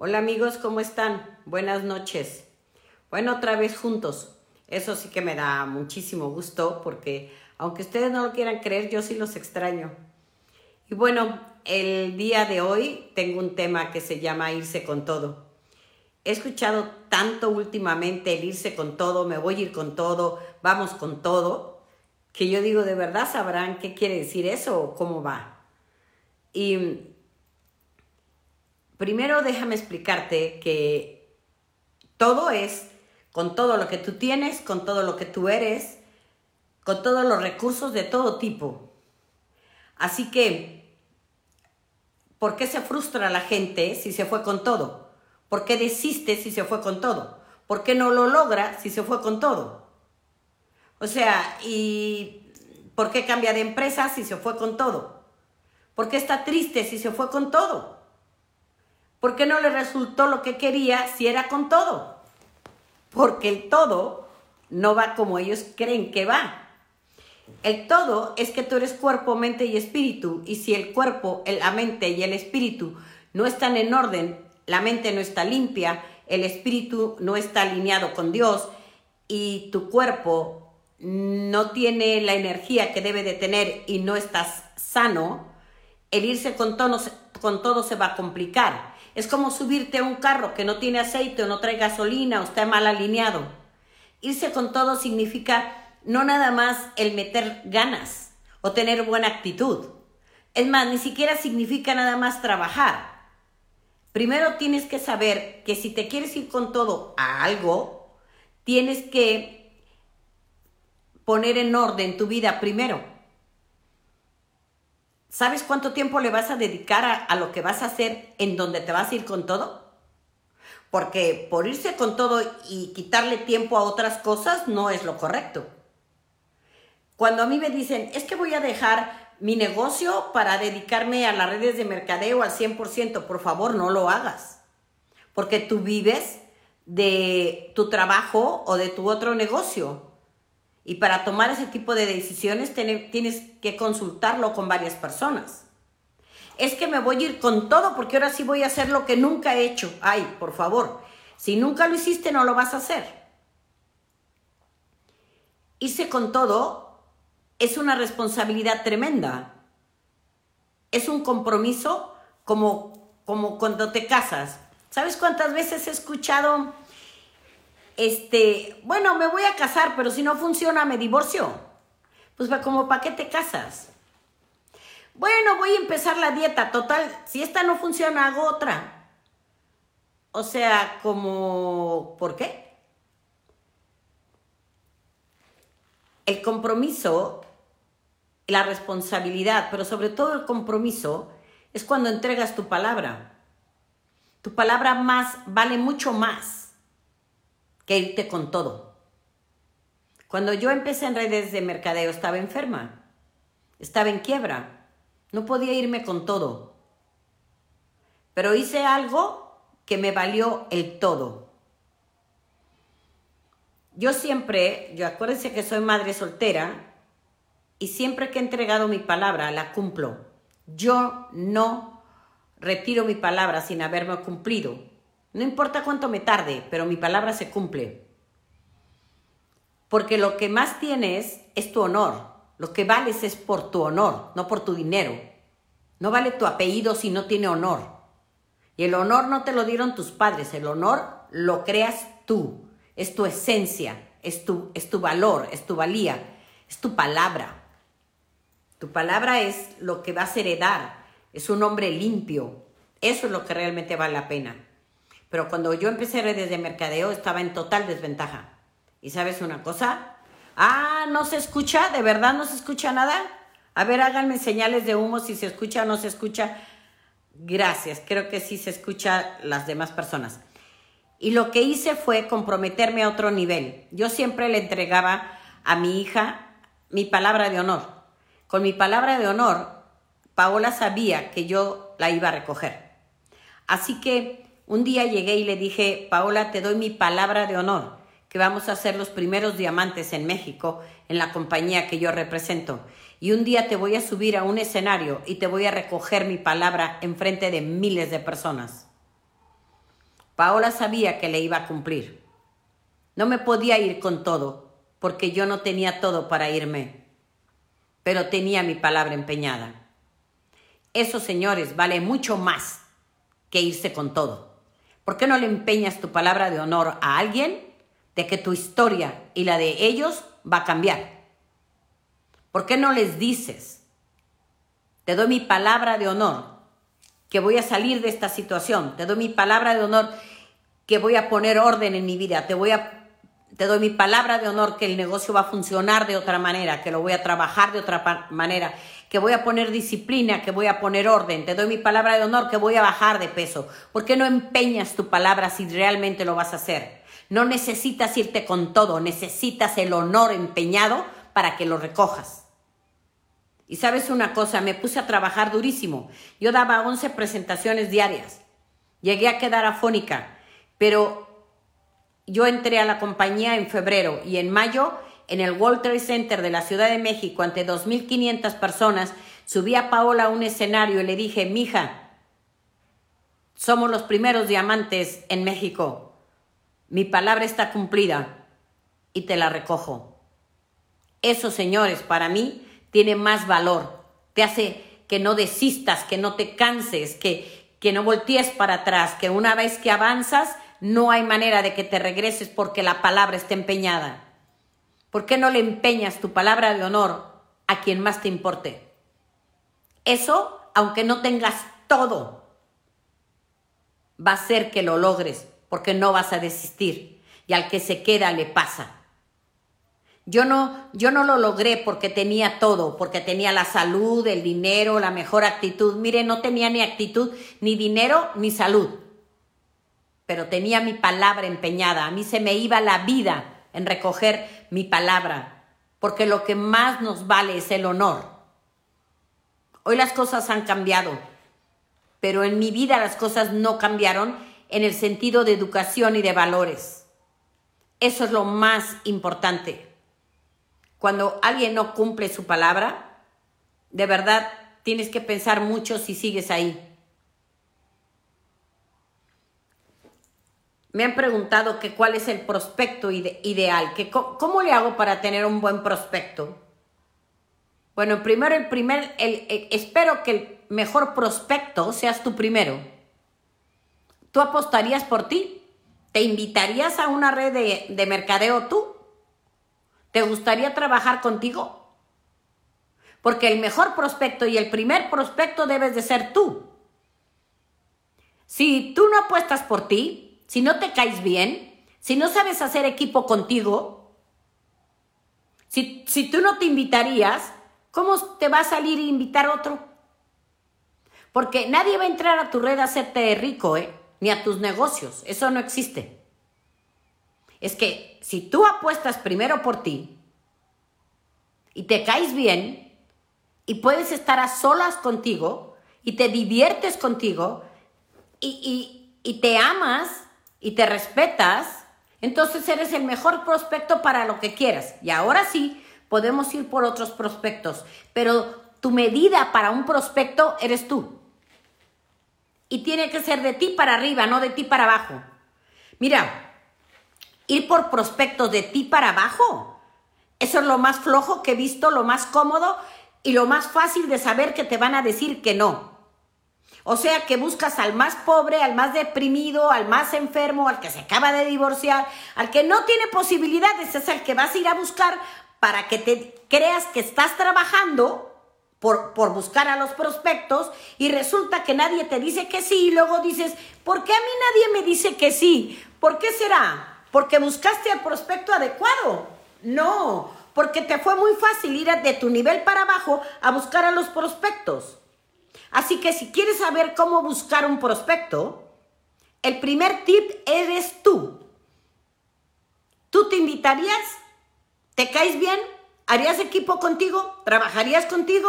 Hola amigos, ¿cómo están? Buenas noches. Bueno, otra vez juntos. Eso sí que me da muchísimo gusto porque aunque ustedes no lo quieran creer, yo sí los extraño. Y bueno, el día de hoy tengo un tema que se llama irse con todo. He escuchado tanto últimamente el irse con todo, me voy a ir con todo, vamos con todo, que yo digo, ¿de verdad sabrán qué quiere decir eso o cómo va? Y primero déjame explicarte que todo es con todo lo que tú tienes, con todo lo que tú eres, con todos los recursos de todo tipo. Así que, ¿por qué se frustra la gente si se fue con todo? ¿Por qué desiste si se fue con todo? ¿Por qué no lo logra si se fue con todo? O sea, ¿y por qué cambia de empresa si se fue con todo? ¿Por qué está triste si se fue con todo? ¿Por qué no le resultó lo que quería si era con todo? Porque el todo no va como ellos creen que va. El todo es que tú eres cuerpo, mente y espíritu. Y si el cuerpo, la mente y el espíritu no están en orden, la mente no está limpia, el espíritu no está alineado con Dios y tu cuerpo no tiene la energía que debe de tener y no estás sano, el irse con todo, con todo se va a complicar. Es como subirte a un carro que no tiene aceite o no trae gasolina o está mal alineado. Irse con todo significa no nada más el meter ganas o tener buena actitud. Es más, ni siquiera significa nada más trabajar. Primero tienes que saber que si te quieres ir con todo a algo, tienes que poner en orden tu vida primero. ¿Sabes cuánto tiempo le vas a dedicar a, lo que vas a hacer en donde te vas a ir con todo? Porque por irse con todo y quitarle tiempo a otras cosas no es lo correcto. Cuando a mí me dicen, es que voy a dejar mi negocio para dedicarme a las redes de mercadeo al 100%, por favor no lo hagas. Porque tú vives de tu trabajo o de tu otro negocio. Y para tomar ese tipo de decisiones tienes que consultarlo con varias personas. Es que me voy a ir con todo porque ahora sí voy a hacer lo que nunca he hecho. Ay, por favor, si nunca lo hiciste no lo vas a hacer. Irse con todo es una responsabilidad tremenda. Es un compromiso como, como cuando te casas. ¿Sabes cuántas veces he escuchado este, bueno, me voy a casar, pero si no funciona, me divorcio. Pues como, ¿para qué te casas? Bueno, voy a empezar la dieta, total, si esta no funciona, hago otra. O sea, como, ¿por qué? El compromiso, la responsabilidad, pero sobre todo el compromiso, es cuando entregas tu palabra. Tu palabra más vale mucho más que irte con todo. Cuando yo empecé en redes de mercadeo estaba enferma, estaba en quiebra, no podía irme con todo. Pero hice algo que me valió el todo. Yo siempre, yo acuérdense que soy madre soltera y siempre que he entregado mi palabra la cumplo. Yo no retiro mi palabra sin haberme cumplido. No importa cuánto me tarde, pero mi palabra se cumple. Porque lo que más tienes es tu honor. Lo que vales es por tu honor, no por tu dinero. No vale tu apellido si no tiene honor. Y el honor no te lo dieron tus padres, el honor lo creas tú. Es tu esencia, es tu, es tu valor, es tu valía, es tu palabra. Tu palabra es lo que vas a heredar, es un hombre limpio. Eso es lo que realmente vale la pena. Pero cuando yo empecé redes de mercadeo estaba en total desventaja. ¿Y sabes una cosa? Ah, no se escucha, de verdad no se escucha nada. A ver, háganme señales de humo si se escucha o no se escucha. Gracias, creo que sí se escucha las demás personas. Y lo que hice fue comprometerme a otro nivel. Yo siempre le entregaba a mi hija mi palabra de honor. Con mi palabra de honor, Paola sabía que yo la iba a recoger. Así que un día llegué y le dije, Paola, te doy mi palabra de honor, que vamos a ser los primeros diamantes en México en la compañía que yo represento. Y un día te voy a subir a un escenario y te voy a recoger mi palabra en frente de miles de personas. Paola sabía que le iba a cumplir. No me podía ir con todo, porque yo no tenía todo para irme, pero tenía mi palabra empeñada. Eso, señores, vale mucho más que irse con todo. ¿Por qué no le empeñas tu palabra de honor a alguien de que tu historia y la de ellos va a cambiar? ¿Por qué no les dices, te doy mi palabra de honor que voy a salir de esta situación, te doy mi palabra de honor que voy a poner orden en mi vida, te voy a te doy mi palabra de honor que el negocio va a funcionar de otra manera, que lo voy a trabajar de otra manera, que voy a poner disciplina, que voy a poner orden. Te doy mi palabra de honor que voy a bajar de peso. ¿Por qué no empeñas tu palabra si realmente lo vas a hacer? No necesitas irte con todo, necesitas el honor empeñado para que lo recojas. Y sabes una cosa, me puse a trabajar durísimo. Yo daba 11 presentaciones diarias. Llegué a quedar afónica, pero yo entré a la compañía en febrero y en mayo en el World Trade Center de la Ciudad de México ante 2.500 personas, subí a Paola a un escenario y le dije, mija, somos los primeros diamantes en México. Mi palabra está cumplida y te la recojo. Eso, señores, para mí tiene más valor. Te hace que no desistas, que no te canses, que, que no voltees para atrás, que una vez que avanzas, no hay manera de que te regreses porque la palabra está empeñada. ¿Por qué no le empeñas tu palabra de honor a quien más te importe? Eso, aunque no tengas todo, va a ser que lo logres porque no vas a desistir y al que se queda le pasa. Yo no, yo no lo logré porque tenía todo, porque tenía la salud, el dinero, la mejor actitud. Mire, no tenía ni actitud, ni dinero, ni salud. Pero tenía mi palabra empeñada. A mí se me iba la vida en recoger mi palabra, porque lo que más nos vale es el honor. Hoy las cosas han cambiado, pero en mi vida las cosas no cambiaron en el sentido de educación y de valores. Eso es lo más importante. Cuando alguien no cumple su palabra, de verdad tienes que pensar mucho si sigues ahí. Me han preguntado que cuál es el prospecto ideal, que cómo le hago para tener un buen prospecto. Bueno, primero el primer, espero que el mejor prospecto seas tú primero. ¿Tú apostarías por ti? ¿Te invitarías a una red de, de mercadeo tú? ¿Te gustaría trabajar contigo? Porque el mejor prospecto y el primer prospecto debes de ser tú. Si tú no apuestas por ti, si no te caes bien, si no sabes hacer equipo contigo, si, si tú no te invitarías, ¿cómo te va a salir e invitar otro? Porque nadie va a entrar a tu red a hacerte rico, ¿eh? Ni a tus negocios. Eso no existe. Es que si tú apuestas primero por ti y te caes bien y puedes estar a solas contigo y te diviertes contigo y, y, y te amas y te respetas, entonces eres el mejor prospecto para lo que quieras. Y ahora sí, podemos ir por otros prospectos, pero tu medida para un prospecto eres tú. Y tiene que ser de ti para arriba, no de ti para abajo. Mira, ir por prospectos de ti para abajo, eso es lo más flojo que he visto, lo más cómodo y lo más fácil de saber que te van a decir que no. O sea que buscas al más pobre, al más deprimido, al más enfermo, al que se acaba de divorciar, al que no tiene posibilidades, es el que vas a ir a buscar para que te creas que estás trabajando por, por, buscar a los prospectos y resulta que nadie te dice que sí y luego dices, ¿por qué a mí nadie me dice que sí? ¿Por qué será? ¿Porque buscaste al prospecto adecuado? No, porque te fue muy fácil ir de tu nivel para abajo a buscar a los prospectos. Así que si quieres saber cómo buscar un prospecto, el primer tip eres tú. ¿Tú te invitarías? ¿Te caes bien? ¿Harías equipo contigo? ¿Trabajarías contigo?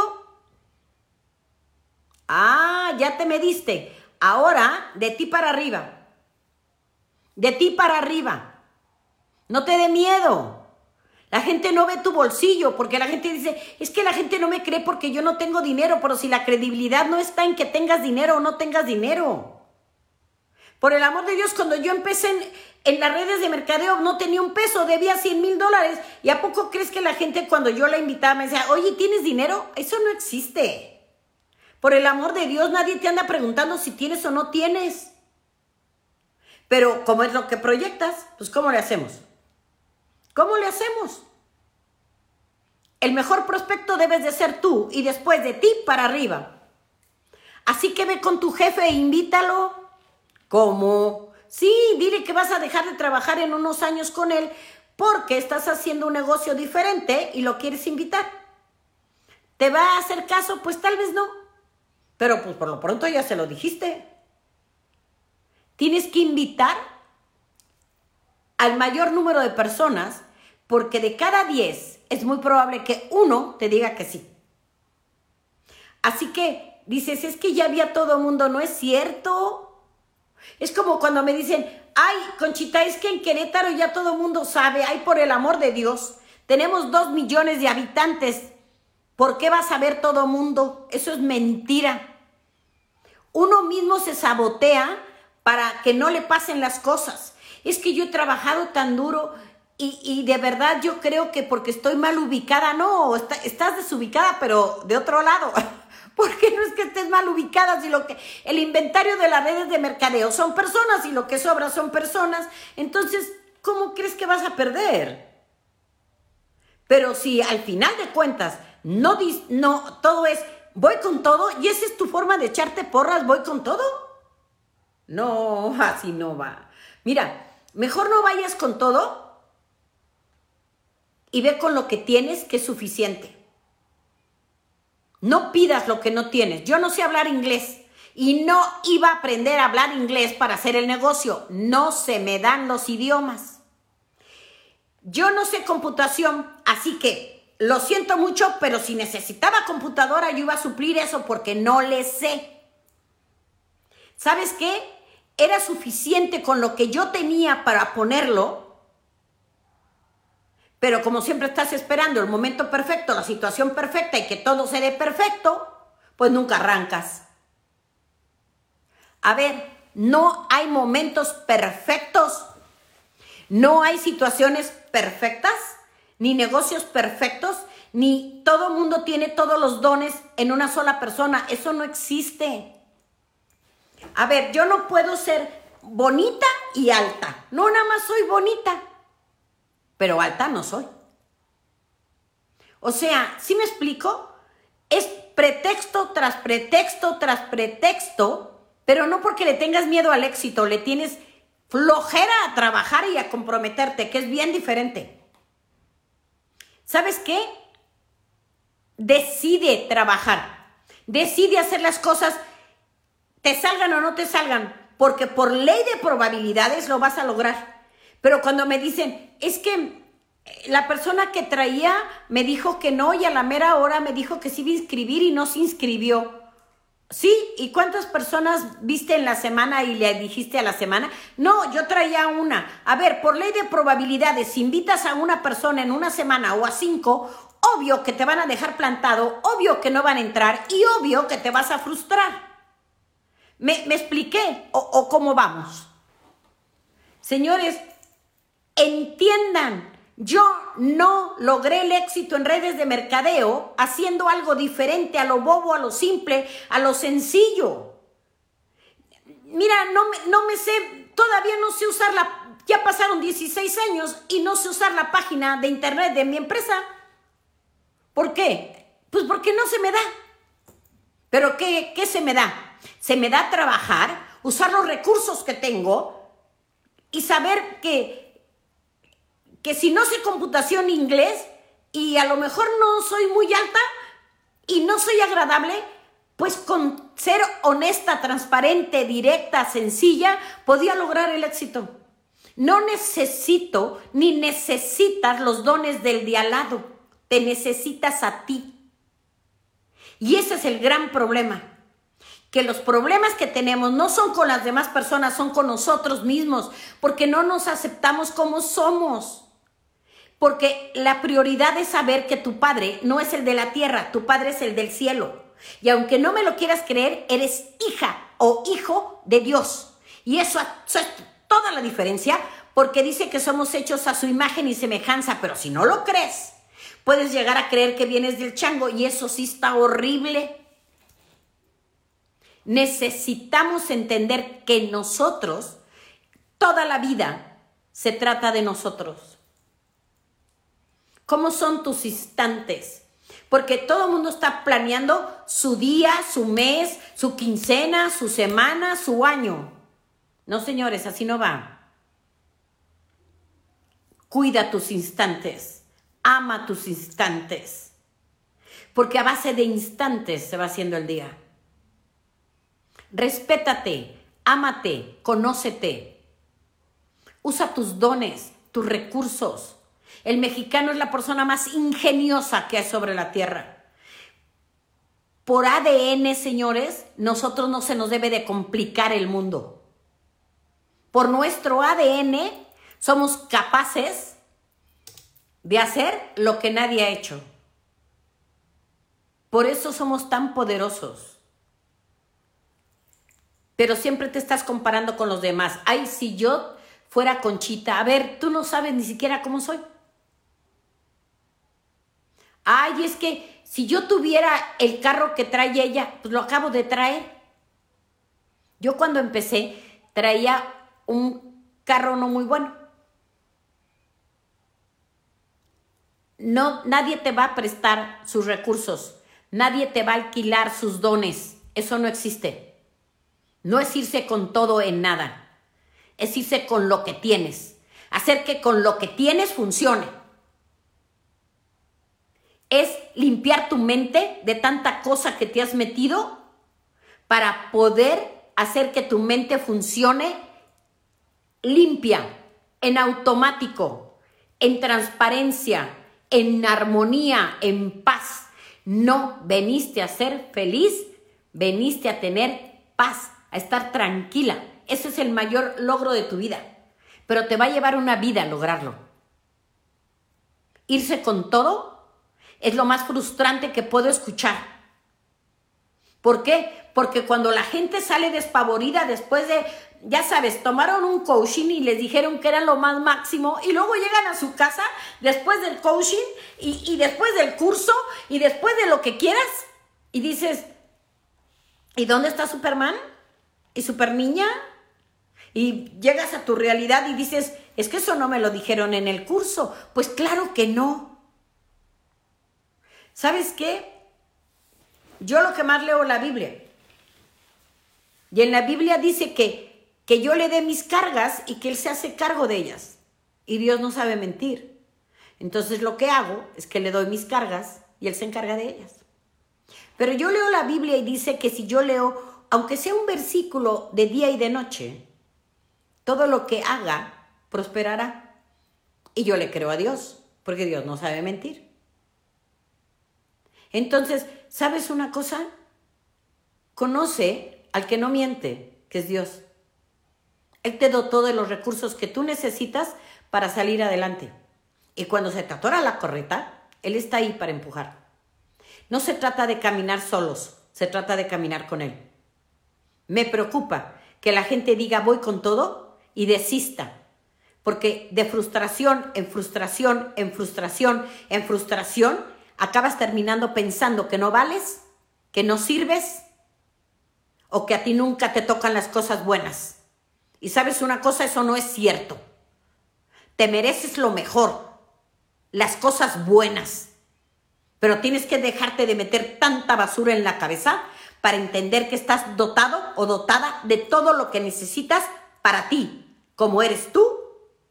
Ah, ya te mediste. Ahora, de ti para arriba. De ti para arriba. No te dé miedo. La gente no ve tu bolsillo porque la gente dice, es que la gente no me cree porque yo no tengo dinero, pero si la credibilidad no está en que tengas dinero o no tengas dinero. Por el amor de Dios, cuando yo empecé en, las redes de mercadeo no tenía un peso, debía 100 mil dólares. ¿Y a poco crees que la gente cuando yo la invitaba me decía, oye, ¿tienes dinero? Eso no existe. Por el amor de Dios, nadie te anda preguntando si tienes o no tienes. Pero como es lo que proyectas, pues ¿cómo le hacemos? ¿Cómo le hacemos? El mejor prospecto debes de ser tú y después de ti para arriba. Así que ve con tu jefe e invítalo. ¿Cómo? Sí, dile que vas a dejar de trabajar en unos años con él porque estás haciendo un negocio diferente y lo quieres invitar. ¿Te va a hacer caso? Pues tal vez no. Pero pues por lo pronto ya se lo dijiste. Tienes que invitar al mayor número de personas porque de cada 10 es muy probable que uno te diga que sí. Así que dices, es que ya había todo el mundo, no es cierto. Es como cuando me dicen, ay, Conchita, es que en Querétaro ya todo mundo sabe, ay, por el amor de Dios, tenemos dos millones de habitantes. ¿Por qué va a saber todo mundo? Eso es mentira. Uno mismo se sabotea para que no le pasen las cosas. Es que yo he trabajado tan duro y, de verdad yo creo que porque estoy mal ubicada, no, estás desubicada, pero de otro lado. Porque no es que estés mal ubicada, sino que el inventario de las redes de mercadeo son personas y lo que sobra son personas. Entonces, ¿cómo crees que vas a perder? Pero si al final de cuentas no, no todo es voy con todo y esa es tu forma de echarte porras, voy con todo. No, así no va. Mira, mejor no vayas con todo y ve con lo que tienes que es suficiente. No pidas lo que no tienes. Yo no sé hablar inglés y no iba a aprender a hablar inglés para hacer el negocio. No se me dan los idiomas. Yo no sé computación, así que lo siento mucho, pero si necesitaba computadora yo iba a suplir eso porque no le sé. ¿Sabes qué? Era suficiente con lo que yo tenía para ponerlo pero como siempre estás esperando el momento perfecto, la situación perfecta y que todo se dé perfecto, pues nunca arrancas. A ver, no hay momentos perfectos, no hay situaciones perfectas, ni negocios perfectos, ni todo mundo tiene todos los dones en una sola persona. Eso no existe. A ver, yo no puedo ser bonita y alta. No, nada más soy bonita pero alta no soy. O sea, si me explico? Es pretexto tras pretexto tras pretexto, pero no porque le tengas miedo al éxito, le tienes flojera a trabajar y a comprometerte, que es bien diferente. ¿Sabes qué? Decide trabajar, decide hacer las cosas, te salgan o no te salgan, porque por ley de probabilidades lo vas a lograr. Pero cuando me dicen, es que la persona que traía me dijo que no y a la mera hora me dijo que sí iba a inscribir y no se inscribió. Sí, ¿y cuántas personas viste en la semana y le dijiste a la semana? No, yo traía una. A ver, por ley de probabilidades, si invitas a una persona en una semana o a cinco, obvio que te van a dejar plantado, obvio que no van a entrar y obvio que te vas a frustrar. ¿Me, expliqué? ¿O, ¿O cómo vamos? Señores, entiendan, yo no logré el éxito en redes de mercadeo haciendo algo diferente a lo bobo, a lo simple, a lo sencillo. Mira, no me, no me sé, todavía no sé usar la, ya pasaron 16 años y no sé usar la página de internet de mi empresa. ¿Por qué? Pues porque no se me da. ¿Pero qué, qué se me da? Se me da trabajar, usar los recursos que tengo, y saber que, que si no sé computación inglés y a lo mejor no soy muy alta y no soy agradable, pues con ser honesta, transparente, directa, sencilla, podía lograr el éxito. No necesito ni necesitas los dones del de al lado, te necesitas a ti. Y ese es el gran problema que los problemas que tenemos no son con las demás personas, son con nosotros mismos, porque no nos aceptamos como somos. Porque la prioridad es saber que tu padre no es el de la tierra, tu padre es el del cielo. Y aunque no me lo quieras creer, eres hija o hijo de Dios. Y eso, es toda la diferencia porque dice que somos hechos a su imagen y semejanza, pero si no lo crees, puedes llegar a creer que vienes del chango y eso sí está horrible. Necesitamos entender que nosotros, toda la vida, se trata de nosotros. ¿Cómo son tus instantes? Porque todo el mundo está planeando su día, su mes, su quincena, su semana, su año. No, señores, así no va. Cuida tus instantes. Ama tus instantes. Porque a base de instantes se va haciendo el día. Respétate, ámate, conócete. Usa tus dones, tus recursos. El mexicano es la persona más ingeniosa que hay sobre la tierra. Por ADN, señores, nosotros no se nos debe de complicar el mundo. Por nuestro ADN somos capaces de hacer lo que nadie ha hecho. Por eso somos tan poderosos. Pero siempre te estás comparando con los demás. Ay, si yo fuera Conchita, a ver, tú no sabes ni siquiera cómo soy. Ay, es que si yo tuviera el carro que trae ella, pues lo acabo de traer. Yo cuando empecé traía un carro no muy bueno. No, nadie te va a prestar sus recursos, nadie te va a alquilar sus dones. Eso no existe. No es irse con todo en nada, es irse con lo que tienes. Hacer que con lo que tienes funcione es limpiar tu mente de tanta cosa que te has metido para poder hacer que tu mente funcione limpia, en automático, en transparencia, en armonía, en paz. No veniste a ser feliz, veniste a tener paz, a estar tranquila. Ese es el mayor logro de tu vida. Pero te va a llevar una vida lograrlo. Irse con todo es lo más frustrante que puedo escuchar. ¿Por qué? Porque cuando la gente sale despavorida después de, ya sabes, tomaron un coaching y les dijeron que era lo más máximo y luego llegan a su casa después del coaching y, y después del curso y después de lo que quieras y dices, ¿y dónde está Superman? ¿Y Super Niña? Y llegas a tu realidad y dices, es que eso no me lo dijeron en el curso. Pues claro que no. ¿Sabes qué? Yo lo que más leo la Biblia. Y en la Biblia dice que, que yo le dé mis cargas y que Él se hace cargo de ellas. Y Dios no sabe mentir. Entonces lo que hago es que le doy mis cargas y Él se encarga de ellas. Pero yo leo la Biblia y dice que si yo leo, aunque sea un versículo de día y de noche, todo lo que haga prosperará. Y yo le creo a Dios, porque Dios no sabe mentir. Entonces, ¿sabes una cosa? Conoce al que no miente, que es Dios. Él te dotó de los recursos que tú necesitas para salir adelante. Y cuando se te atora la correta, Él está ahí para empujar. No se trata de caminar solos, se trata de caminar con Él. Me preocupa que la gente diga voy con todo y desista. Porque de frustración en frustración, en frustración, en frustración, acabas terminando pensando que no vales, que no sirves o que a ti nunca te tocan las cosas buenas. Y sabes una cosa, eso no es cierto. Te mereces lo mejor, las cosas buenas. Pero tienes que dejarte de meter tanta basura en la cabeza para entender que estás dotado o dotada de todo lo que necesitas para ti, como eres tú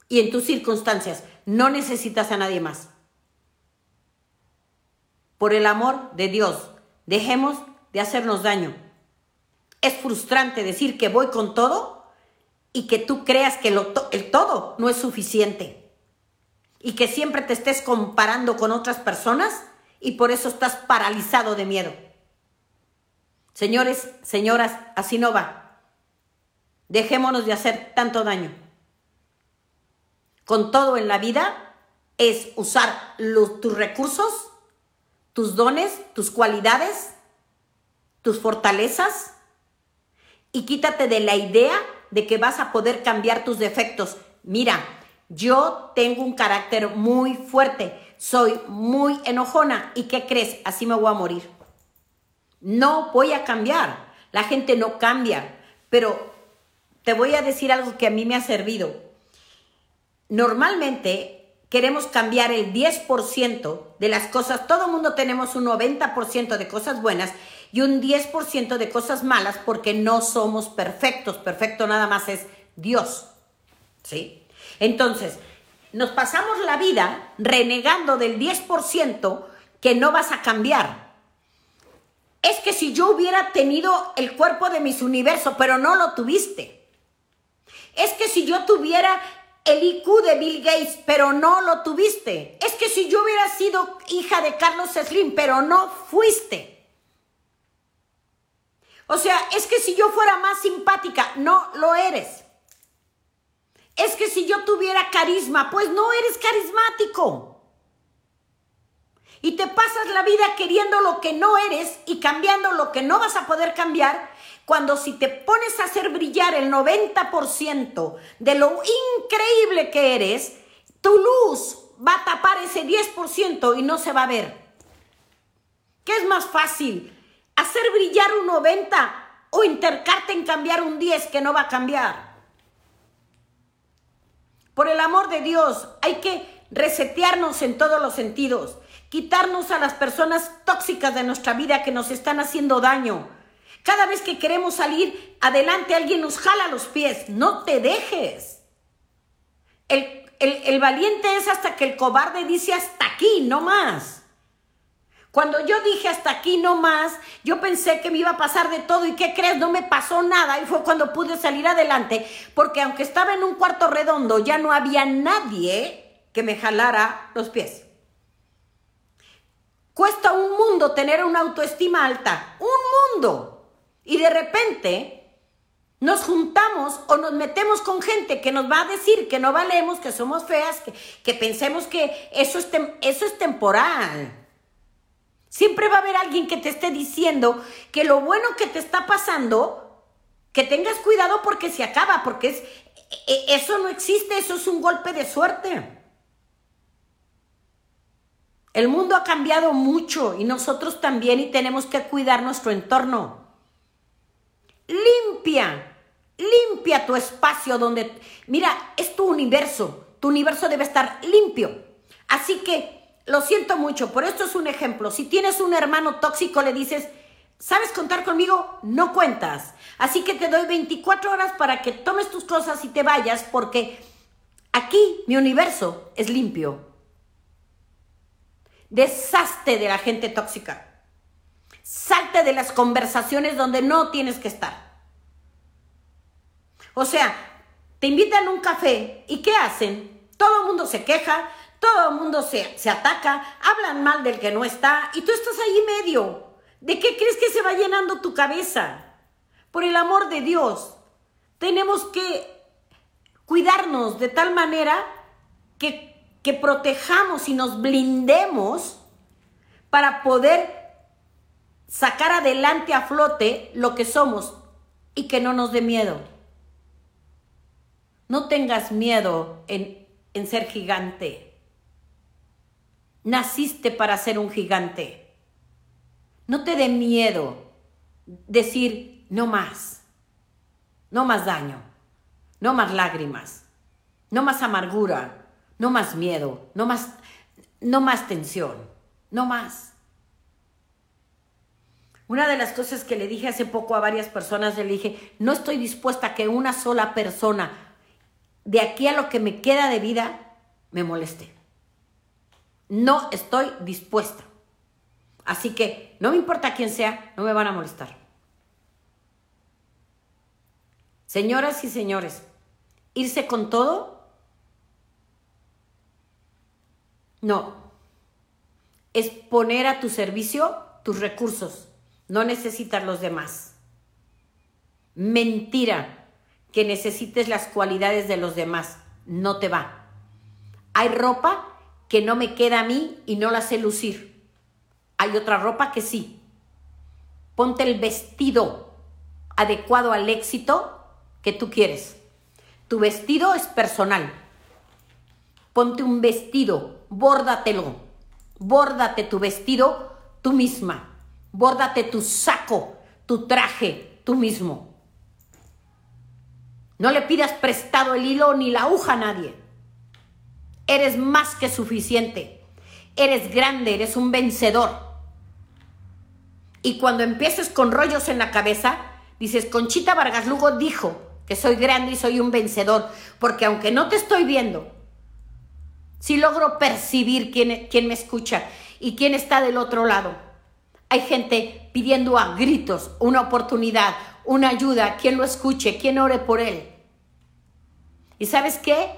y en tus circunstancias. No necesitas a nadie más por el amor de Dios, dejemos de hacernos daño. Es frustrante decir que voy con todo y que tú creas que el todo no es suficiente. Y que siempre te estés comparando con otras personas y por eso estás paralizado de miedo. Señores, señoras, así no va. Dejémonos de hacer tanto daño. Con todo en la vida es usar tus recursos tus dones, tus cualidades, tus fortalezas y quítate de la idea de que vas a poder cambiar tus defectos. Mira, yo tengo un carácter muy fuerte, soy muy enojona y ¿qué crees? Así me voy a morir. No voy a cambiar. La gente no cambia, pero te voy a decir algo que a mí me ha servido. Normalmente queremos cambiar el 10% de las cosas, todo el mundo tenemos un 90% de cosas buenas y un 10% de cosas malas porque no somos perfectos. Perfecto nada más es Dios. ¿Sí? Entonces, nos pasamos la vida renegando del 10% que no vas a cambiar. Es que si yo hubiera tenido el cuerpo de mis universos, pero no lo tuviste. Es que si yo tuviera el IQ de Bill Gates, pero no lo tuviste. Es que si yo hubiera sido hija de Carlos Slim, pero no fuiste. O sea, es que si yo fuera más simpática, no lo eres. Es que si yo tuviera carisma, pues no eres carismático. Y te pasas la vida queriendo lo que no eres y cambiando lo que no vas a poder cambiar, cuando si te pones a hacer brillar el 90% de lo increíble que eres, tu luz va a tapar ese 10% y no se va a ver. ¿Qué es más fácil? hacer brillar un 90 o intercarte en cambiar un 10 que no va a cambiar. Por el amor de Dios, hay que resetearnos en todos los sentidos, quitarnos a las personas tóxicas de nuestra vida que nos están haciendo daño. Cada vez que queremos salir adelante, alguien nos jala los pies. No te dejes. El, el valiente es hasta que el cobarde dice hasta aquí, no más. Cuando yo dije hasta aquí no más, yo pensé que me iba a pasar de todo y ¿qué crees? No me pasó nada y fue cuando pude salir adelante porque aunque estaba en un cuarto redondo ya no había nadie que me jalara los pies. Cuesta un mundo tener una autoestima alta, un mundo. Y de repente nos juntamos o nos metemos con gente que nos va a decir que no valemos, que somos feas, que, pensemos que eso es, eso es temporal. Siempre va a haber alguien que te esté diciendo que lo bueno que te está pasando, que tengas cuidado porque se acaba, porque es, e, e, eso no existe, eso es un golpe de suerte. El mundo ha cambiado mucho y nosotros también y tenemos que cuidar nuestro entorno. Limpia, limpia tu espacio donde, mira, es tu universo, tu universo debe estar limpio. Así que lo siento mucho, por esto es un ejemplo. Si tienes un hermano tóxico, le dices, ¿sabes contar conmigo? No cuentas. Así que te doy 24 horas para que tomes tus cosas y te vayas porque aquí mi universo es limpio. Deshazte de la gente tóxica. Salte de las conversaciones donde no tienes que estar. O sea, te invitan a un café y ¿qué hacen? Todo el mundo se queja, todo el mundo se, se ataca, hablan mal del que no está y tú estás ahí medio. ¿De qué crees que se va llenando tu cabeza? Por el amor de Dios, tenemos que cuidarnos de tal manera que, que protejamos y nos blindemos para poder sacar adelante a flote lo que somos y que no nos dé miedo. No tengas miedo en, en ser gigante. Naciste para ser un gigante. No te dé miedo decir no más, no más daño, no más lágrimas, no más amargura, no más miedo, no más, no más tensión, no más. Una de las cosas que le dije hace poco a varias personas, le dije, no estoy dispuesta a que una sola persona de aquí a lo que me queda de vida me moleste. No estoy dispuesta. Así que no me importa quién sea, no me van a molestar. Señoras y señores, irse con todo, no. Es poner a tu servicio tus recursos, no necesitas los demás. Mentira que necesites las cualidades de los demás, no te va. Hay ropa que no me queda a mí y no la sé lucir. Hay otra ropa que sí. Ponte el vestido adecuado al éxito, que tú quieres. Tu vestido es personal. Ponte un vestido, bórdatelo. Bórdate tu vestido tú misma. Bórdate tu saco, tu traje tú mismo. No le pidas prestado el hilo ni la aguja a nadie. Eres más que suficiente. Eres grande, eres un vencedor. Y cuando empieces con rollos en la cabeza, dices, Conchita Vargas Lugo dijo que soy grande y soy un vencedor, porque aunque no te estoy viendo, si logro percibir quién, quién me escucha y quién está del otro lado. Hay gente pidiendo a gritos una oportunidad, una ayuda, quien lo escuche, quien ore por él. ¿Y sabes qué?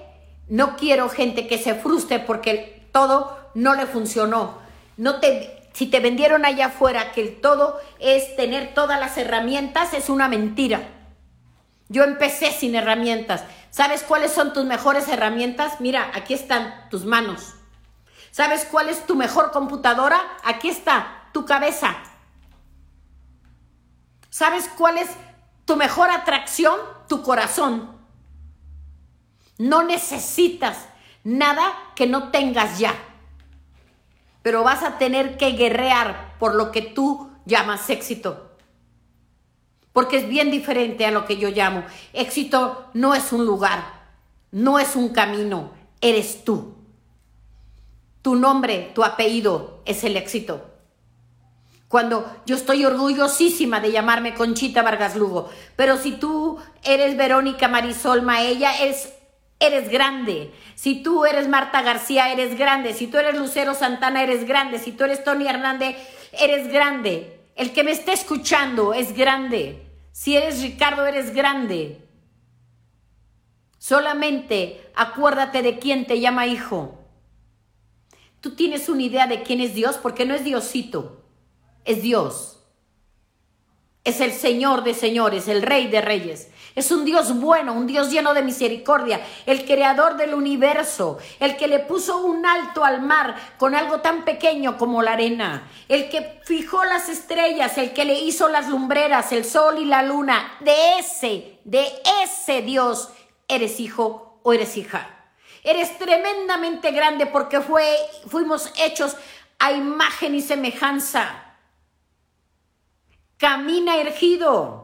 No quiero gente que se frustre porque todo no le funcionó. No te, si te vendieron allá afuera que el todo es tener todas las herramientas, es una mentira. Yo empecé sin herramientas. ¿Sabes cuáles son tus mejores herramientas? Mira, aquí están tus manos. ¿Sabes cuál es tu mejor computadora? Aquí está, tu cabeza. ¿Sabes cuál es tu mejor atracción? Tu corazón. No necesitas nada que no tengas ya. Pero vas a tener que guerrear por lo que tú llamas éxito porque es bien diferente a lo que yo llamo. Éxito no es un lugar, no es un camino, eres tú. Tu nombre, tu apellido es el éxito. Cuando yo estoy orgullosísima de llamarme Conchita Vargas Lugo, pero si tú eres Verónica Marisol Maella, es, eres grande. Si tú eres Marta García, eres grande. Si tú eres Lucero Santana, eres grande. Si tú eres Tony Hernández, eres grande. El que me esté escuchando es grande. Si eres Ricardo, eres grande. Solamente acuérdate de quién te llama hijo. Tú tienes una idea de quién es Dios porque no es Diosito, es Dios. Es el Señor de señores, el Rey de reyes. Es un Dios bueno, un Dios lleno de misericordia, el creador del universo, el que le puso un alto al mar con algo tan pequeño como la arena, el que fijó las estrellas, el que le hizo las lumbreras, el sol y la luna. De ese, de ese Dios eres hijo o eres hija. Eres tremendamente grande porque fue, fuimos hechos a imagen y semejanza. Camina ergido.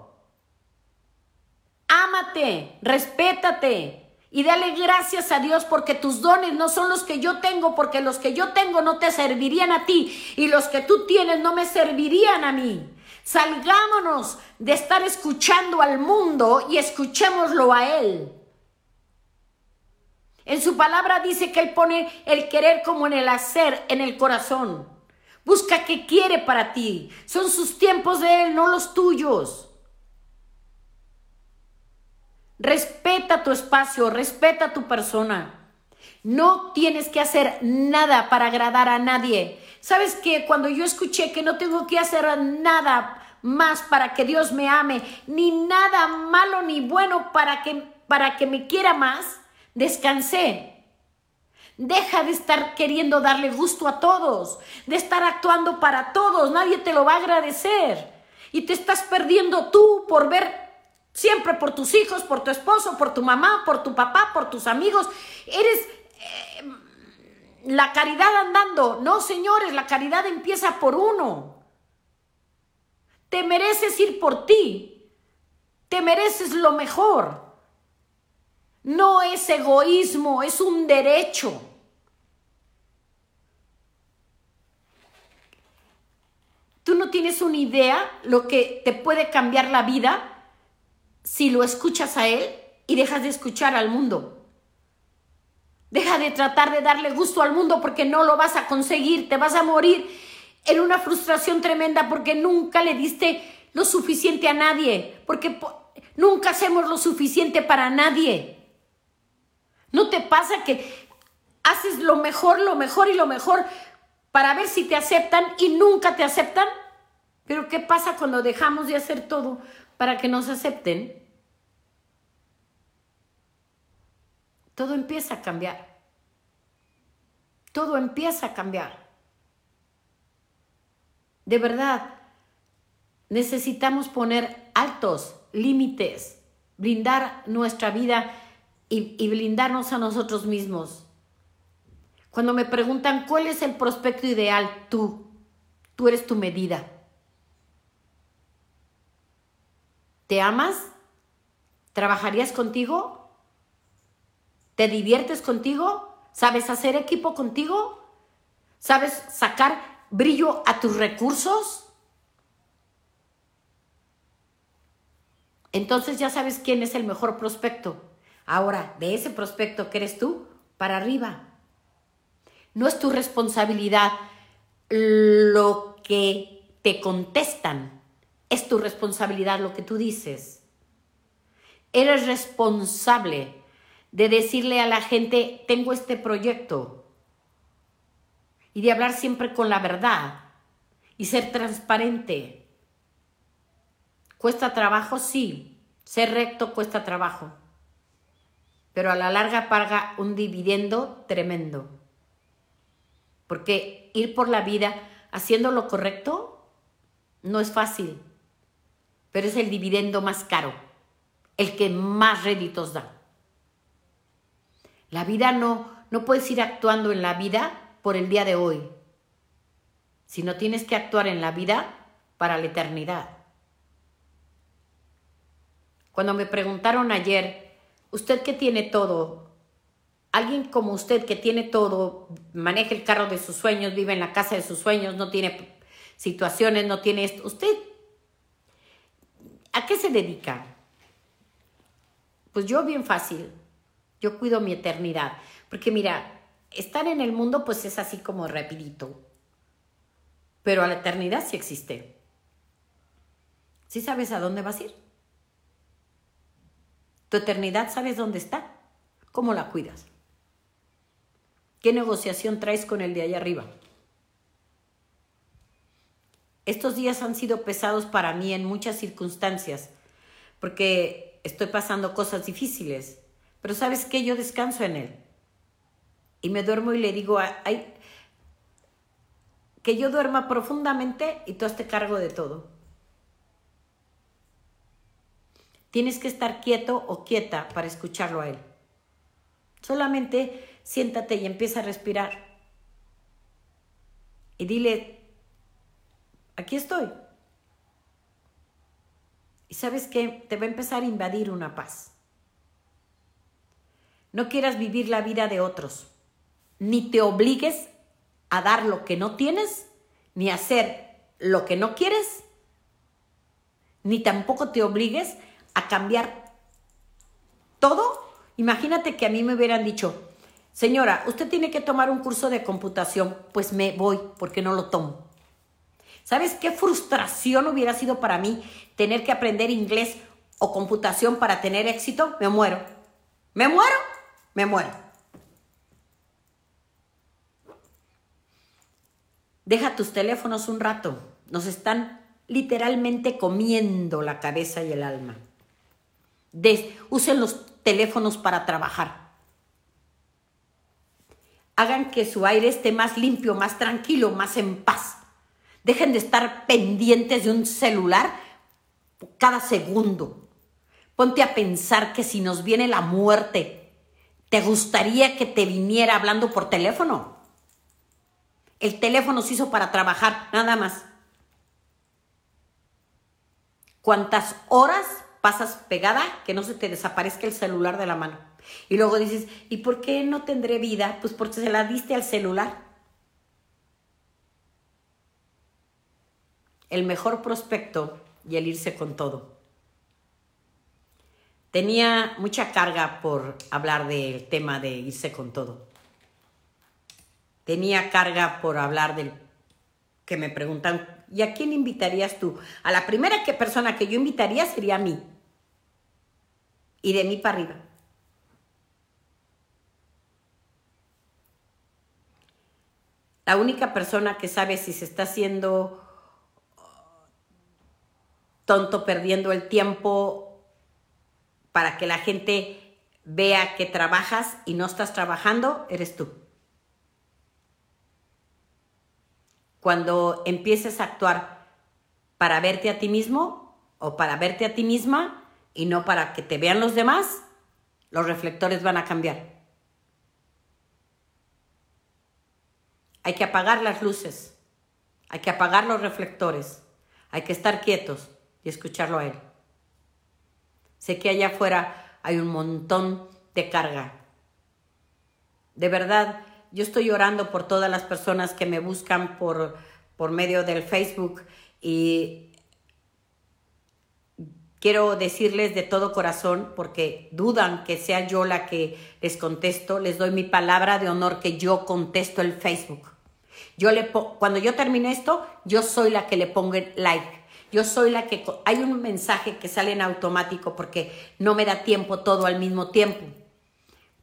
Ámate, respétate y dale gracias a Dios porque tus dones no son los que yo tengo, porque los que yo tengo no te servirían a ti y los que tú tienes no me servirían a mí. Salgámonos de estar escuchando al mundo y escuchémoslo a Él. En su palabra dice que Él pone el querer como en el hacer en el corazón. Busca qué quiere para ti. Son sus tiempos de Él, no los tuyos. Respeta tu espacio, respeta tu persona. No tienes que hacer nada para agradar a nadie. ¿Sabes qué? Cuando yo escuché que no tengo que hacer nada más para que Dios me ame, ni nada malo ni bueno para que, para que me quiera más, descansé. Deja de estar queriendo darle gusto a todos, de estar actuando para todos, nadie te lo va a agradecer. Y te estás perdiendo tú por ver Siempre por tus hijos, por tu esposo, por tu mamá, por tu papá, por tus amigos. Eres eh, la caridad andando. No, señores, la caridad empieza por uno. Te mereces ir por ti. Te mereces lo mejor. No es egoísmo, es un derecho. Tú no tienes una idea lo que te puede cambiar la vida si lo escuchas a Él y dejas de escuchar al mundo. Deja de tratar de darle gusto al mundo porque no lo vas a conseguir, te vas a morir en una frustración tremenda porque nunca le diste lo suficiente a nadie, porque nunca hacemos lo suficiente para nadie. ¿No te pasa que haces lo mejor, lo mejor y lo mejor para ver si te aceptan y nunca te aceptan? Pero ¿qué pasa cuando dejamos de hacer todo para que nos acepten, todo empieza a cambiar. Todo empieza a cambiar. De verdad, necesitamos poner altos límites. blindar nuestra vida y, y blindarnos a nosotros mismos. Cuando me preguntan cuál es el prospecto ideal, tú, tú eres tu medida. ¿Te amas? ¿Trabajarías contigo? ¿Te diviertes contigo? ¿Sabes hacer equipo contigo? ¿Sabes sacar brillo a tus recursos? Entonces ya sabes quién es el mejor prospecto. Ahora, de ese prospecto que eres tú, para arriba. No es tu responsabilidad lo que te contestan, es tu responsabilidad lo que tú dices. Eres responsable de decirle a la gente, tengo este proyecto, y de hablar siempre con la verdad y ser transparente. ¿Cuesta trabajo? Sí. Ser recto cuesta trabajo. Pero a la larga paga un dividendo tremendo. Porque ir por la vida haciendo lo correcto no es fácil, pero es el dividendo más caro, el que más réditos da. La vida no, no puedes ir actuando en la vida por el día de hoy, sino tienes que actuar en la vida para la eternidad. Cuando me preguntaron ayer, ¿usted qué tiene todo? alguien como usted que tiene todo, maneja el carro de sus sueños, vive en la casa de sus sueños, no tiene situaciones, no tiene esto, usted, ¿a qué se dedica? Pues yo bien fácil, yo cuido mi eternidad, porque mira, estar en el mundo pues es así como rapidito, pero a la eternidad sí existe. ¿Sí sabes a dónde vas a ir? Tu eternidad sabes dónde está, cómo la cuidas. ¿Qué negociación traes con el de allá arriba? Estos días han sido pesados para mí en muchas circunstancias, porque estoy pasando cosas difíciles, pero sabes qué, yo descanso en él. Y me duermo y le digo, ay, que yo duerma profundamente y tú hazte cargo de todo. Tienes que estar quieto o quieta para escucharlo a él. Solamente siéntate y empieza a respirar. Y dile, aquí estoy. Y sabes que te va a empezar a invadir una paz. No quieras vivir la vida de otros, ni te obligues a dar lo que no tienes, ni a hacer lo que no quieres, ni tampoco te obligues a cambiar todo. Imagínate que a mí me hubieran dicho, Señora, usted tiene que tomar un curso de computación. Pues me voy porque no lo tomo. ¿Sabes qué frustración hubiera sido para mí tener que aprender inglés o computación para tener éxito? Me muero. ¿Me muero? Me muero. Deja tus teléfonos un rato. Nos están literalmente comiendo la cabeza y el alma. usen los teléfonos para trabajar hagan que su aire esté más limpio, más tranquilo, más en paz. Dejen de estar pendientes de un celular cada segundo. Ponte a pensar que si nos viene la muerte, ¿te gustaría que te viniera hablando por teléfono? El teléfono se hizo para trabajar, nada más. ¿Cuántas horas pasas pegada que no se te desaparezca el celular de la mano? Y luego dices, ¿y por qué no tendré vida? Pues porque se la diste al celular. El mejor prospecto y el irse con todo. Tenía mucha carga por hablar del tema de irse con todo. Tenía carga por hablar del que me preguntan, ¿y a quién invitarías tú? A la primera que persona que yo invitaría sería a mí. Y de mí para arriba. La única persona que sabe si se está haciendo tonto perdiendo el tiempo para que la gente vea que trabajas y no estás trabajando, eres tú. Cuando empieces a actuar para verte a ti mismo o para verte a ti misma, y no para que te vean los demás, los reflectores van a cambiar. Hay que apagar las luces, hay que apagar los reflectores, hay que estar quietos y escucharlo a Él. Sé que allá afuera hay un montón de carga. De verdad, yo estoy orando por todas las personas que me buscan por, por medio del Facebook y quiero decirles de todo corazón, porque dudan que sea yo la que les contesto, les doy mi palabra de honor que yo contesto el Facebook. Yo le cuando yo termine esto, yo soy la que le pongo like. Yo soy la que hay un mensaje que sale en automático porque no me da tiempo todo al mismo tiempo.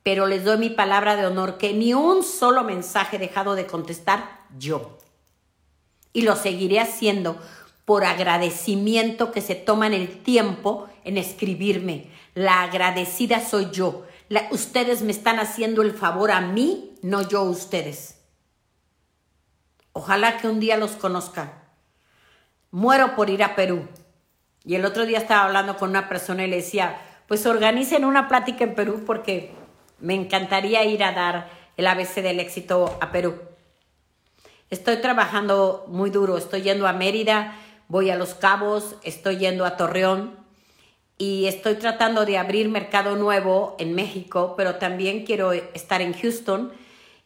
Pero les doy mi palabra de honor que ni un solo mensaje he dejado de contestar yo. Y lo seguiré haciendo por agradecimiento que se toman el tiempo en escribirme. La agradecida soy yo. ustedes me están haciendo el favor a mí, no yo a ustedes. Ojalá que un día los conozca. Muero por ir a Perú. Y el otro día estaba hablando con una persona y le decía, pues organicen una plática en Perú porque me encantaría ir a dar el ABC del éxito a Perú. Estoy trabajando muy duro, estoy yendo a Mérida, voy a Los Cabos, estoy yendo a Torreón y estoy tratando de abrir mercado nuevo en México, pero también quiero estar en Houston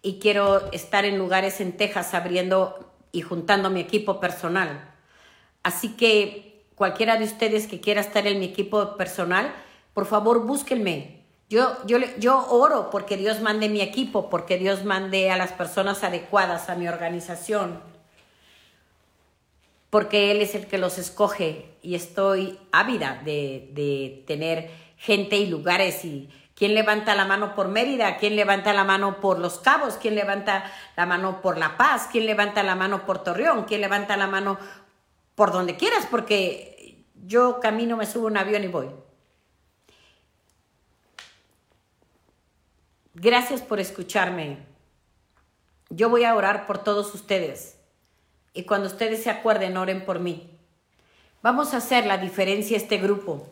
y quiero estar en lugares en Texas abriendo y juntando mi equipo personal. Así que cualquiera de ustedes que quiera estar en mi equipo personal, por favor búsquenme. Yo, yo, yo oro porque Dios mande mi equipo, porque Dios mande a las personas adecuadas a mi organización, porque Él es el que los escoge y estoy ávida de, de tener gente y lugares y ¿Quién levanta la mano por Mérida? ¿Quién levanta la mano por Los Cabos? ¿Quién levanta la mano por La Paz? ¿Quién levanta la mano por Torreón? ¿Quién levanta la mano por donde quieras? Porque yo camino, me subo a un avión y voy. Gracias por escucharme. Yo voy a orar por todos ustedes. Y cuando ustedes se acuerden, oren por mí. Vamos a hacer la diferencia este grupo.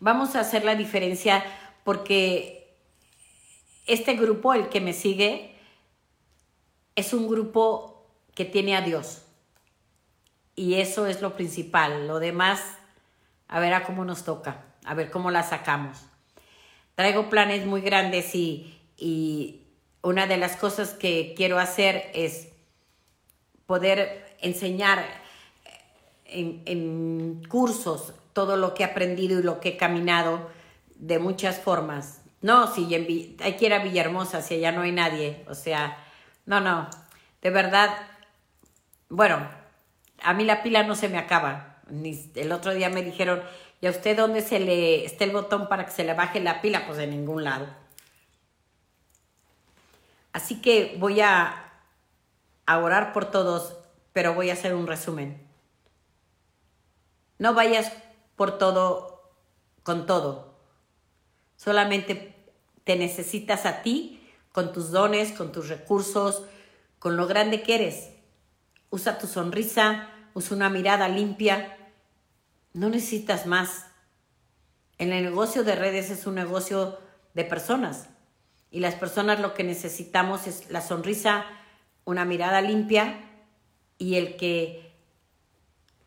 Vamos a hacer la diferencia porque este grupo, el que me sigue, es un grupo que tiene a Dios. Y eso es lo principal. Lo demás, a ver a cómo nos toca, a ver cómo la sacamos. Traigo planes muy grandes y, y una de las cosas que quiero hacer es poder enseñar en, en cursos todo lo que he aprendido y lo que he caminado de muchas formas. No, si hay que ir Villahermosa, si allá no hay nadie. O sea, no, no. De verdad, bueno, a mí la pila no se me acaba. Ni, el otro día me dijeron, ¿y a usted dónde se le está el botón para que se le baje la pila? Pues en ningún lado. Así que voy a, a orar por todos, pero voy a hacer un resumen. No vayas por todo con todo. Solamente te necesitas a ti con tus dones, con tus recursos, con lo grande que eres. Usa tu sonrisa, usa una mirada limpia. No necesitas más. En el negocio de redes es un negocio de personas. Y las personas lo que necesitamos es la sonrisa, una mirada limpia y el que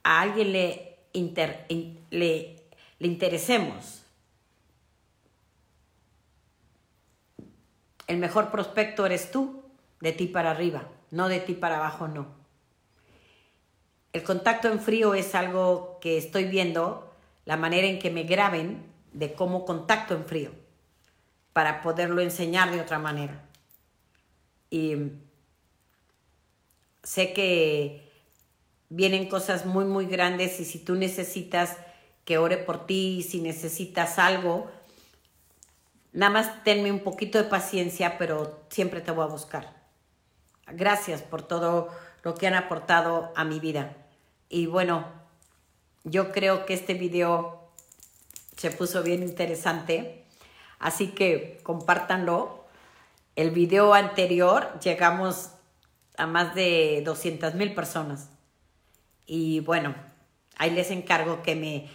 a alguien le, le, le interesemos. El mejor prospecto eres tú, de ti para arriba, no de ti para abajo, no. El contacto en frío es algo que estoy viendo, la manera en que me graben de cómo contacto en frío, para poderlo enseñar de otra manera. Y sé que vienen cosas muy, muy grandes y si tú necesitas que ore por ti, si necesitas algo, Nada más tenme un poquito de paciencia, pero siempre te voy a buscar. Gracias por todo lo que han aportado a mi vida. Y bueno, yo creo que este video se puso bien interesante, así que compártanlo. El video anterior llegamos a más de 200 mil personas. Y bueno, ahí les encargo que me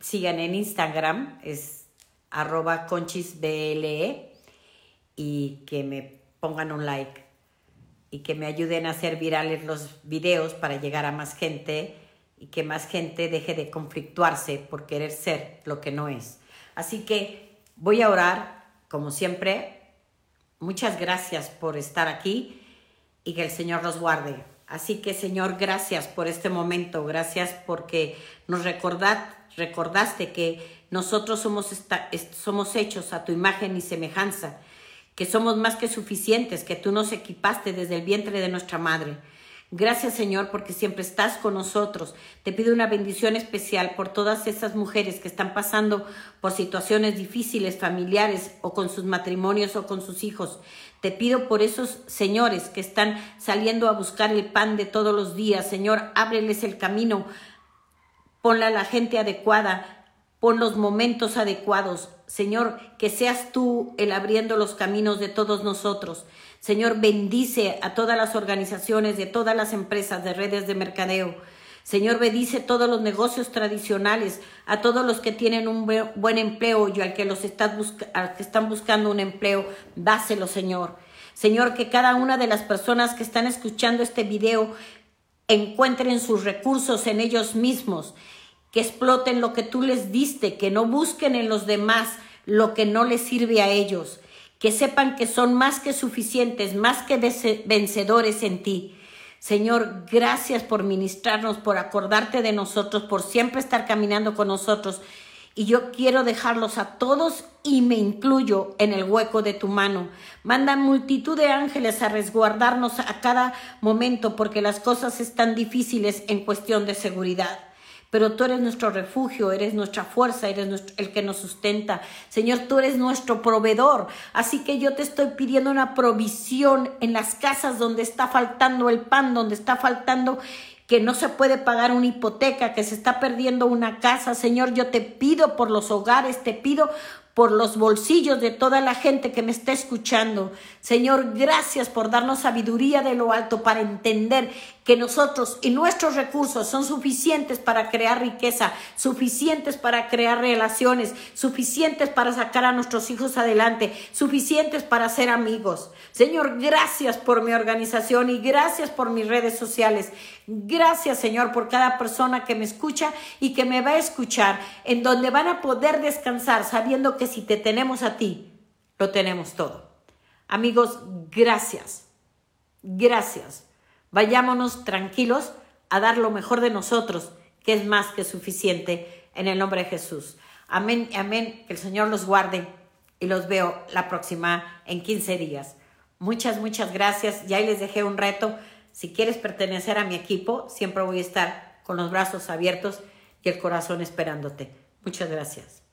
sigan en Instagram, es arroba conchisble y que me pongan un like y que me ayuden a hacer virales los videos para llegar a más gente y que más gente deje de conflictuarse por querer ser lo que no es. Así que voy a orar, como siempre. Muchas gracias por estar aquí y que el Señor los guarde. Así que Señor, gracias por este momento, gracias porque nos recordaste que nosotros somos, somos hechos a tu imagen y semejanza, que somos más que suficientes, que tú nos equipaste desde el vientre de nuestra madre. Gracias Señor porque siempre estás con nosotros. Te pido una bendición especial por todas esas mujeres que están pasando por situaciones difíciles familiares o con sus matrimonios o con sus hijos. Te pido por esos señores que están saliendo a buscar el pan de todos los días. Señor, ábreles el camino. Ponla a la gente adecuada. Pon los momentos adecuados. Señor, que seas tú el abriendo los caminos de todos nosotros. Señor, bendice a todas las organizaciones, de todas las empresas de redes de mercadeo. Señor, bendice todos los negocios tradicionales, a todos los que tienen un buen empleo y al que, los estás que están buscando un empleo, dáselo, Señor. Señor, que cada una de las personas que están escuchando este video encuentren sus recursos en ellos mismos, que exploten lo que tú les diste, que no busquen en los demás lo que no les sirve a ellos que sepan que son más que suficientes, más que vencedores en ti. Señor, gracias por ministrarnos, por acordarte de nosotros, por siempre estar caminando con nosotros. Y yo quiero dejarlos a todos y me incluyo en el hueco de tu mano. Manda multitud de ángeles a resguardarnos a cada momento porque las cosas están difíciles en cuestión de seguridad pero tú eres nuestro refugio, eres nuestra fuerza, eres el que nos sustenta. Señor, tú eres nuestro proveedor. Así que yo te estoy pidiendo una provisión en las casas donde está faltando el pan, donde está faltando que no se puede pagar una hipoteca, que se está perdiendo una casa. Señor, yo te pido por los hogares, te pido por los bolsillos de toda la gente que me está escuchando. Señor, gracias por darnos sabiduría de lo alto para entender que nosotros y nuestros recursos son suficientes para crear riqueza, suficientes para crear relaciones, suficientes para sacar a nuestros hijos adelante, suficientes para ser amigos. Señor, gracias por mi organización y gracias por mis redes sociales. Gracias, Señor, por cada persona que me escucha y que me va a escuchar, en donde van a poder descansar sabiendo que si te tenemos a ti, lo tenemos todo. Amigos, gracias. Gracias Vayámonos tranquilos a dar lo mejor de nosotros, que es más que suficiente, en el nombre de Jesús. Amén, amén. Que el Señor los guarde y los veo la próxima en 15 días. Muchas, muchas gracias. Ya les dejé un reto. Si quieres pertenecer a mi equipo, siempre voy a estar con los brazos abiertos y el corazón esperándote. Muchas gracias.